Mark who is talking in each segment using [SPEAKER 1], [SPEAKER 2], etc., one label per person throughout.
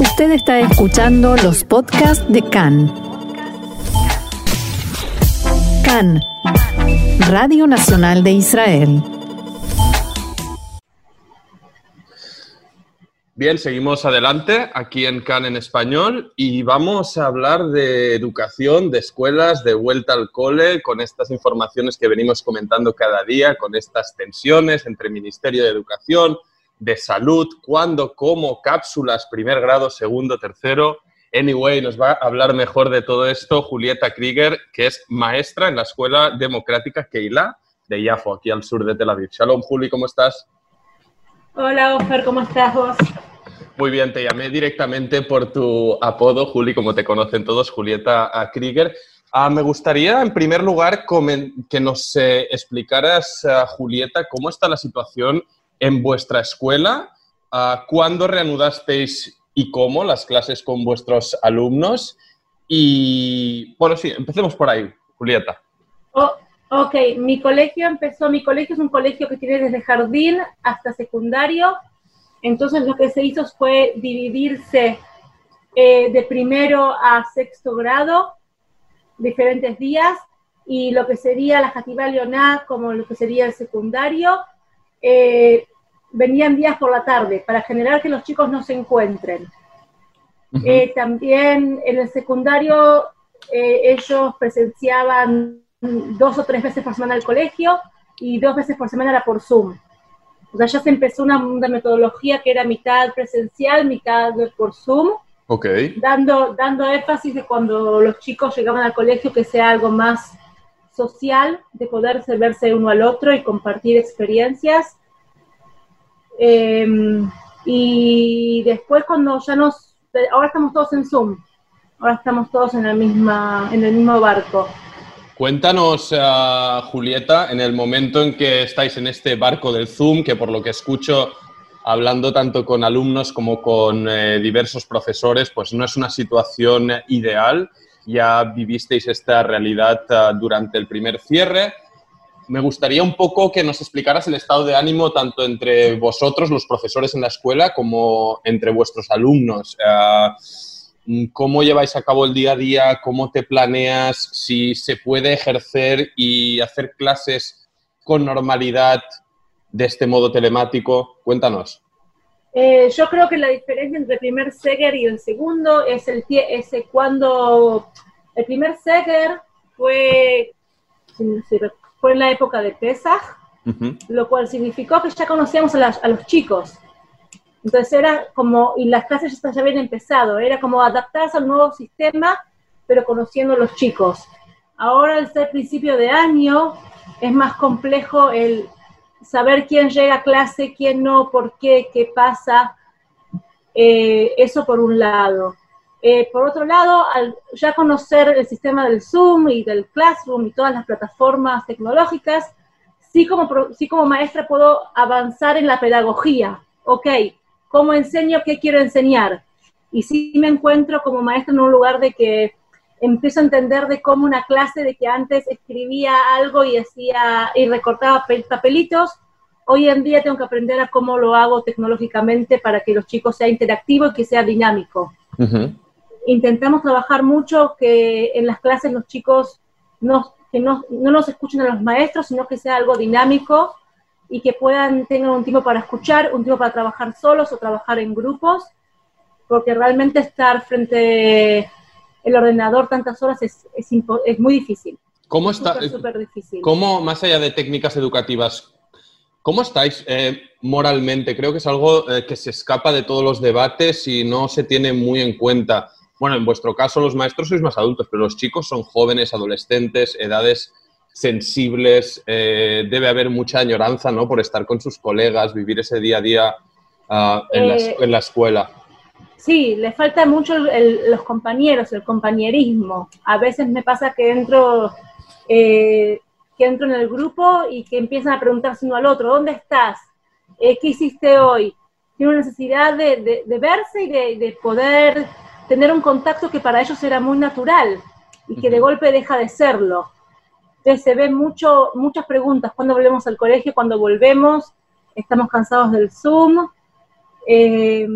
[SPEAKER 1] Usted está escuchando los podcasts de CAN. CAN, Radio Nacional de Israel.
[SPEAKER 2] Bien, seguimos adelante aquí en CAN en español y vamos a hablar de educación, de escuelas, de vuelta al cole, con estas informaciones que venimos comentando cada día, con estas tensiones entre Ministerio de Educación, de Salud, cuándo, cómo, cápsulas, primer grado, segundo, tercero. Anyway, nos va a hablar mejor de todo esto Julieta Krieger, que es maestra en la Escuela Democrática Keilah de Yafo, aquí al sur de Tel Aviv. Shalom, Juli, ¿cómo estás?
[SPEAKER 3] Hola, Ofer, ¿cómo estás vos?
[SPEAKER 2] Muy bien, te llamé directamente por tu apodo, Juli, como te conocen todos, Julieta Krieger. Ah, me gustaría, en primer lugar, que nos eh, explicaras, ah, Julieta, cómo está la situación en vuestra escuela, ah, cuándo reanudasteis y cómo las clases con vuestros alumnos. Y bueno, sí, empecemos por ahí, Julieta.
[SPEAKER 3] Oh, ok, mi colegio empezó, mi colegio es un colegio que tiene desde jardín hasta secundario entonces lo que se hizo fue dividirse eh, de primero a sexto grado, diferentes días, y lo que sería la Jativa Leoná, como lo que sería el secundario, eh, venían días por la tarde para generar que los chicos no se encuentren. Eh, también en el secundario ellos presenciaban dos o tres veces por semana al colegio y dos veces por semana era por Zoom. O sea, ya se empezó una, metodología que era mitad presencial, mitad por Zoom.
[SPEAKER 2] Ok.
[SPEAKER 3] Dando, dando énfasis de cuando los chicos llegaban al colegio que sea algo más social, de poderse verse uno al otro y compartir experiencias. Em, y después cuando ya nos, ahora estamos todos en Zoom, ahora estamos todos en, la misma, en el mismo barco.
[SPEAKER 2] Cuéntanos, uh, Julieta, en el momento en que estáis en este barco del Zoom, que por lo que escucho, hablando tanto con alumnos como con eh, diversos profesores, pues no es una situación ideal. Ya vivisteis esta realidad uh, durante el primer cierre. Me gustaría un poco que nos explicaras el estado de ánimo tanto entre vosotros, los profesores en la escuela, como entre vuestros alumnos. Uh, Mm, cómo lleváis a cabo el día a día, cómo te planeas, si se puede ejercer y hacer clases con normalidad de este modo telemático. Cuéntanos.
[SPEAKER 3] Eh, yo creo que la diferencia entre el primer Seger y el segundo es el ese cuando el primer Seger fue, fue en la época de Pesach, lo cual significó que ya conocíamos a los chicos. Entonces era como, y las clases ya habían empezado, era como adaptarse al nuevo sistema, pero conociendo a los chicos. Ahora, al ser principio de año, es más complejo el saber quién llega a clase, quién no, por qué, qué pasa. Eh, eso por un lado. Eh, por otro lado, al ya conocer el sistema del Zoom y del Classroom y todas las plataformas tecnológicas, sí como, sí como maestra puedo avanzar en la pedagogía. Ok, cómo enseño, qué quiero enseñar. Y sí me encuentro como maestra en un lugar de que empiezo a entender de cómo una clase de que antes escribía algo y hacía y recortaba papelitos, hoy en día tengo que aprender a cómo lo hago tecnológicamente para que los chicos sea interactivo y que sea dinámico. Intentamos trabajar mucho que en las clases los chicos no, que no, no nos escuchen a los maestros, sino que sea algo dinámico y que puedan tener un tiempo para escuchar, un tiempo para trabajar solos o trabajar en grupos, porque realmente estar frente al ordenador tantas horas es, es, es muy difícil.
[SPEAKER 2] ¿Cómo está?
[SPEAKER 3] Súper difícil.
[SPEAKER 2] ¿Cómo, más allá de técnicas educativas, cómo estáis eh, moralmente? Creo que es algo eh, que se escapa de todos los debates y no se tiene muy en cuenta. Bueno, en vuestro caso los maestros sois más adultos, pero los chicos son jóvenes, adolescentes, edades sensibles, eh, debe haber mucha añoranza ¿no? por estar con sus colegas, vivir ese día a día ah, en, la, eh, en, la, escuela.
[SPEAKER 3] Sí, le falta mucho los compañeros, el compañerismo. A veces me pasa que entro, eh, que entro en el grupo y que empiezan a preguntarse uno al otro, ¿dónde estás? ¿Qué hiciste hoy? Tiene una necesidad de, de, verse y de, de, poder tener un contacto que para ellos era muy natural y que de golpe deja de serlo. Entonces se ven mucho, muchas preguntas, ¿cuándo volvemos al colegio? ¿Cuándo volvemos? Estamos cansados del Zoom. Eh,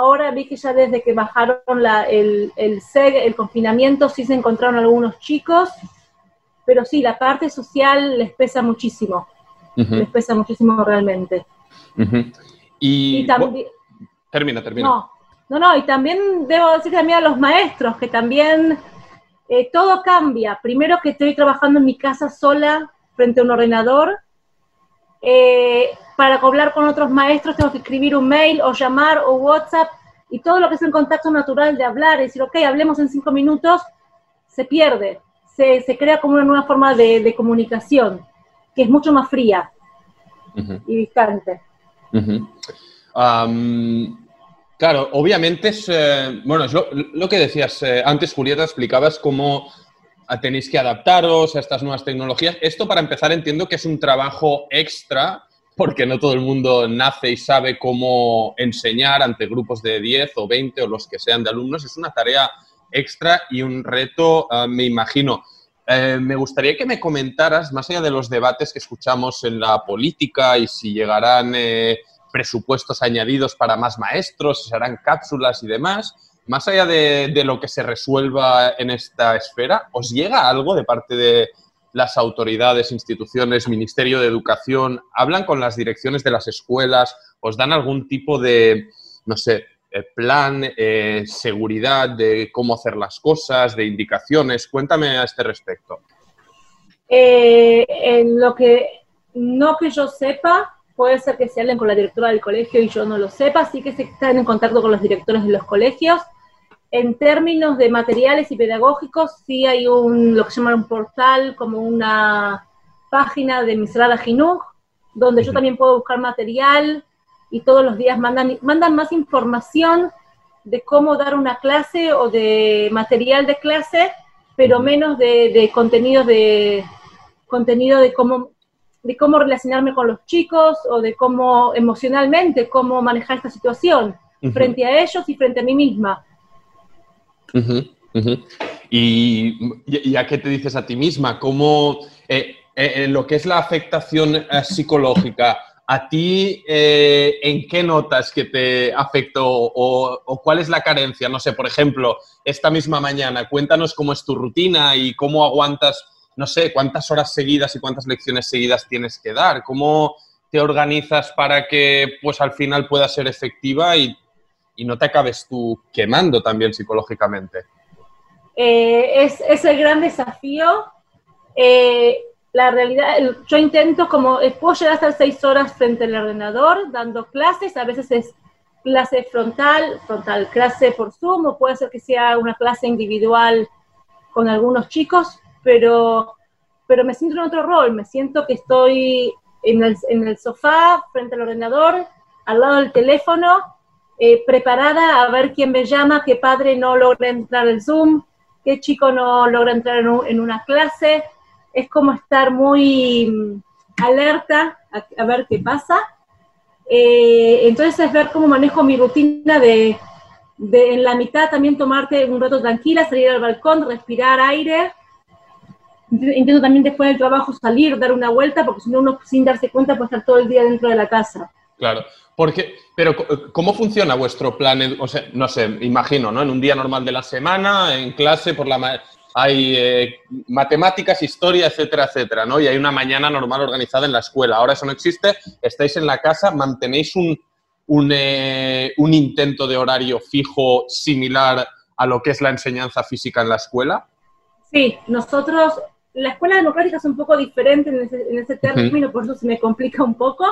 [SPEAKER 3] Ahora vi que ya desde que bajaron la, el, el, el confinamiento sí se encontraron algunos chicos, pero sí, la parte social les pesa muchísimo, les pesa muchísimo realmente.
[SPEAKER 2] Y, también... termina, termina.
[SPEAKER 3] No, no, no, y también debo decir también a los maestros que también eh, todo cambia. Primero que estoy trabajando en mi casa sola frente a un ordenador. Eh, para hablar con otros maestros tengo que escribir un mail o llamar o WhatsApp y todo lo que es el contacto natural de hablar y decir, ok, hablemos en cinco minutos, se pierde. Se, se crea como una nueva forma de, de, comunicación que es mucho más fría y distante.
[SPEAKER 2] Claro, obviamente es, eh, bueno, es lo, que decías eh, antes, Julieta, explicabas cómo tenéis que adaptaros a estas nuevas tecnologías. Esto, para empezar, entiendo que es un trabajo extra, porque no todo el mundo nace y sabe cómo enseñar ante grupos de 10 o 20 o los que sean de alumnos. Es una tarea extra y un reto, eh, me imagino. me gustaría que me comentaras, más allá de los debates que escuchamos en la política y si llegarán presupuestos añadidos para más maestros, se harán cápsulas y demás. Más allá de, lo que se resuelva en esta esfera, ¿os llega algo de parte de las autoridades, instituciones, Ministerio de Educación? ¿Hablan con las direcciones de las escuelas? ¿Os dan algún tipo de, no sé, eh, plan, eh, seguridad de cómo hacer las cosas, de indicaciones? Cuéntame a este respecto.
[SPEAKER 3] Eh, en lo que no que yo sepa, puede ser que se hablen con la directora del colegio y yo no lo sepa, así que se están en contacto con los directores de los colegios. En términos de materiales y pedagógicos, sí hay un, lo que se llama un portal, como una página de Misrada Jinuj, donde yo también puedo buscar material y todos los días mandan, mandan más información de cómo dar una clase o de material de clase, pero menos de, de contenido de contenido de cómo de cómo relacionarme con los chicos o de cómo emocionalmente, cómo manejar esta situación frente a ellos y frente a mí misma.
[SPEAKER 2] ¿Y, a qué te dices a ti misma? ¿Cómo, eh, eh, en lo que es la afectación eh, psicológica, ¿a ti en qué notas que te afectó o, o, cuál es la carencia? No sé, por ejemplo, esta misma mañana, cuéntanos cómo es tu rutina y cómo aguantas no sé, cuántas horas seguidas y cuántas lecciones seguidas tienes que dar, cómo te organizas para que pues al final pueda ser efectiva y, no te acabes tú quemando también psicológicamente.
[SPEAKER 3] Eh, es, el gran desafío. Eh, la realidad, yo intento como, eh, puedo llegar a seis horas frente al ordenador dando clases, a veces es clase frontal, frontal, clase por Zoom, o puede ser que sea una clase individual con algunos chicos, pero, pero me siento en otro rol, me siento que estoy en el, en el sofá, frente al ordenador, al lado del teléfono, eh, preparada a ver quién me llama, qué padre no logra entrar al Zoom, qué chico no logra entrar en, una clase. Es como estar muy mm, alerta a, ver qué pasa. Eh, entonces es ver cómo manejo mi rutina de, de, en la mitad también tomarte un rato tranquila, salir al balcón, respirar aire intento también después del trabajo salir, dar una vuelta, porque si no uno sin darse cuenta puede estar todo el día dentro de la casa.
[SPEAKER 2] Claro, porque, pero ¿cómo funciona vuestro plan? O sea, no sé, imagino, ¿no? En un día normal de la semana, en clase, por la hay eh, matemáticas, historia, etcétera, etcétera, ¿no? Y hay una mañana normal organizada en la escuela. Ahora eso no existe, estáis en la casa, mantenéis un, un, eh, un intento de horario fijo similar a lo que es la enseñanza física en la escuela.
[SPEAKER 3] Sí, nosotros la escuela democrática es un poco diferente en ese, término, por eso se me complica un poco.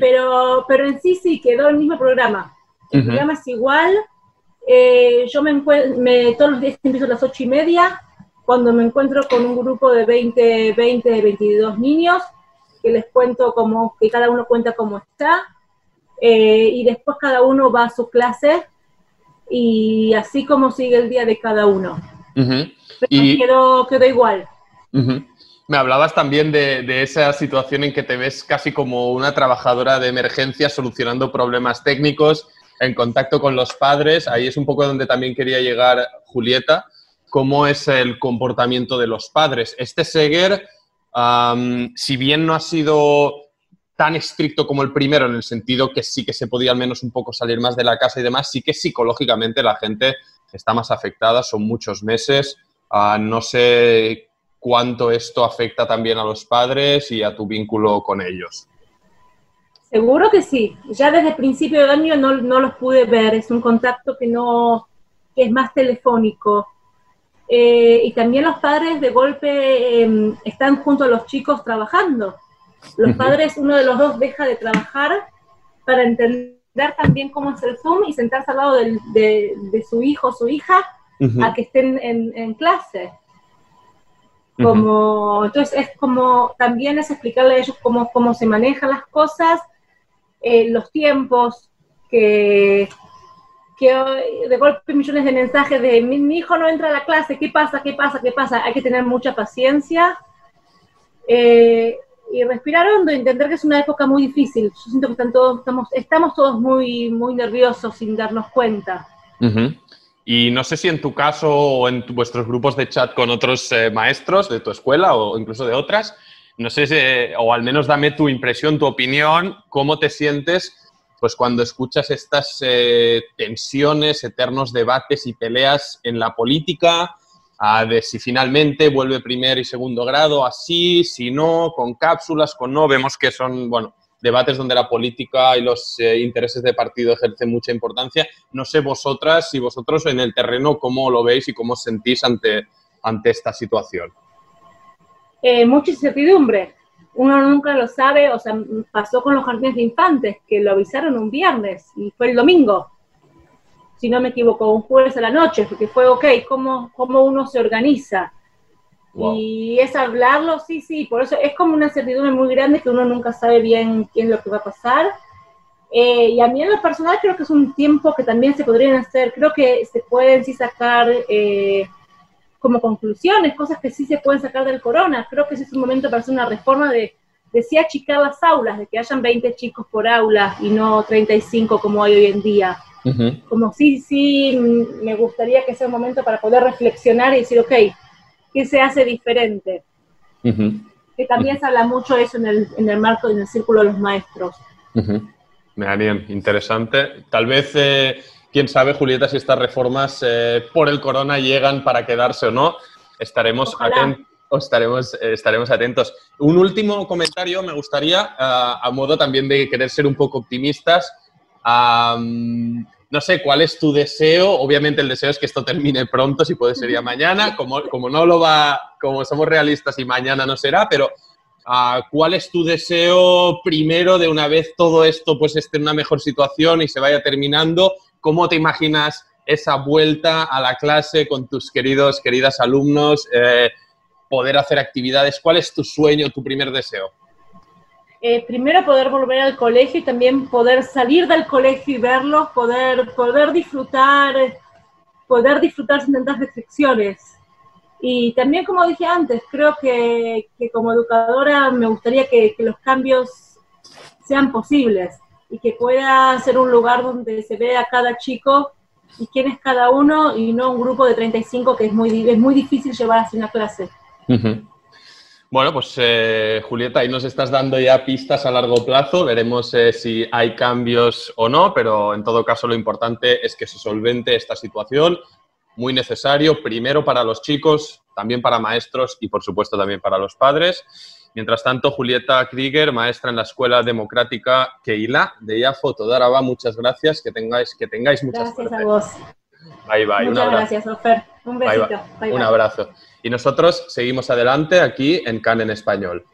[SPEAKER 3] Pero, pero en sí sí quedó el mismo programa. El programa es igual. Eh, yo me, me todos los días empiezo a las ocho y media, cuando me encuentro con un grupo de 20, 20, 22 niños, que les cuento como, que cada uno cuenta cómo está, eh, y después cada uno va a su clase, y así como sigue el día de cada uno. y... quedó, quedó igual.
[SPEAKER 2] Me hablabas también de, esa situación en que te ves casi como una trabajadora de emergencia solucionando problemas técnicos, en contacto con los padres. Ahí es un poco donde también quería llegar Julieta. ¿Cómo es el comportamiento de los padres? Este Seger, si bien no ha sido tan estricto como el primero, en el sentido que sí que se podía al menos un poco salir más de la casa y demás, sí que psicológicamente la gente está más afectada, son muchos meses. Ah, no sé cuánto esto afecta también a los padres y a tu vínculo con ellos.
[SPEAKER 3] Seguro que sí. Ya desde el principio del año no, no los pude ver. Es un contacto que no que es más telefónico. Eh, y también los padres de golpe em, están junto a los chicos trabajando. Los padres, uno de los dos deja de trabajar para entender también cómo es el Zoom y sentarse al lado de, su hijo o su hija a que estén en, clase. Como, Entonces es como, también es explicarle a ellos cómo, cómo se manejan las cosas, eh, los tiempos, que, que de golpe millones de mensajes de mi, hijo no entra a la clase, ¿qué pasa? ¿Qué pasa? ¿Qué pasa? Hay que tener mucha paciencia. Eh, y respirar hondo, entender que es una época muy difícil. Yo siento que están todos, estamos, estamos todos muy, muy nerviosos sin darnos cuenta.
[SPEAKER 2] Y no sé si en tu caso o en vuestros grupos de chat con otros eh, maestros de tu escuela o incluso de otras, no sé si, o al menos dame tu impresión, tu opinión, cómo te sientes pues cuando escuchas estas eh, tensiones, eternos debates y peleas en la política, de si finalmente vuelve primer y segundo grado, así, si no, con cápsulas, con no. Vemos que son, bueno, debates donde la política y los eh, intereses de partido ejercen mucha importancia. No sé vosotras y vosotros en el terreno cómo lo veis y cómo os sentís ante, ante esta situación.
[SPEAKER 3] Eh, mucha incertidumbre. Uno nunca lo sabe, o sea, pasó con los jardines de infantes, que lo avisaron un viernes y fue el domingo si no me equivoco, un jueves a la noche, porque fue, ok, ¿cómo, cómo uno se organiza? Y es hablarlo, sí, sí, por eso es como una certidumbre muy grande que uno nunca sabe bien qué es lo que va a pasar. Eh, y a mí en lo personal creo que es un tiempo que también se podrían hacer, creo que se pueden sí sacar eh, como conclusiones, cosas que sí se pueden sacar del corona. Creo que ese es un momento para hacer una reforma de, de sí achicar las aulas, de que hayan 20 chicos por aula y no 35 como hay hoy en día. Como sí, sí, me gustaría que sea un momento para poder reflexionar y decir, ok, ¿qué se hace diferente? Que también se habla mucho eso en el, en el marco, en el círculo de los maestros.
[SPEAKER 2] Me bien, interesante. Tal vez, eh, quién sabe, Julieta, si estas reformas eh, por el corona llegan para quedarse o no. Estaremos atentos estaremos, eh, estaremos atentos. Un último comentario me gustaría, a modo también de querer ser un poco optimistas no sé cuál es tu deseo. Obviamente el deseo es que esto termine pronto, si puede ser ya mañana. Como, como no lo va, como somos realistas y mañana no será, pero ah, ¿cuál es tu deseo primero de una vez todo esto pues esté en una mejor situación y se vaya terminando? ¿Cómo te imaginas esa vuelta a la clase con tus queridos, queridas alumnos? Eh, poder hacer actividades. ¿Cuál es tu sueño, tu primer deseo?
[SPEAKER 3] Eh, primero poder volver al colegio y también poder salir del colegio y verlos, poder, poder disfrutar, poder disfrutar sin tantas restricciones. Y también, como dije antes, creo que, como educadora me gustaría que, los cambios sean posibles y que pueda ser un lugar donde se vea a cada chico y quién es cada uno y no un grupo de 35 que es muy, es muy difícil llevar así una clase.
[SPEAKER 2] Bueno, pues eh, Julieta, ahí nos estás dando ya pistas a largo plazo. Veremos eh, si hay cambios o no, pero en todo caso lo importante es que se solvente esta situación. Muy necesario, primero para los chicos, también para maestros y por supuesto también para los padres. Mientras tanto, Julieta Krieger, maestra en la Escuela Democrática Keila de IAFO Todaraba, muchas gracias, que tengáis, que tengáis muchas
[SPEAKER 3] Gracias a vos.
[SPEAKER 2] Bye, bye.
[SPEAKER 3] Muchas gracias, Ofer. Un besito.
[SPEAKER 2] Un abrazo. Y nosotros seguimos adelante aquí en CAN en español.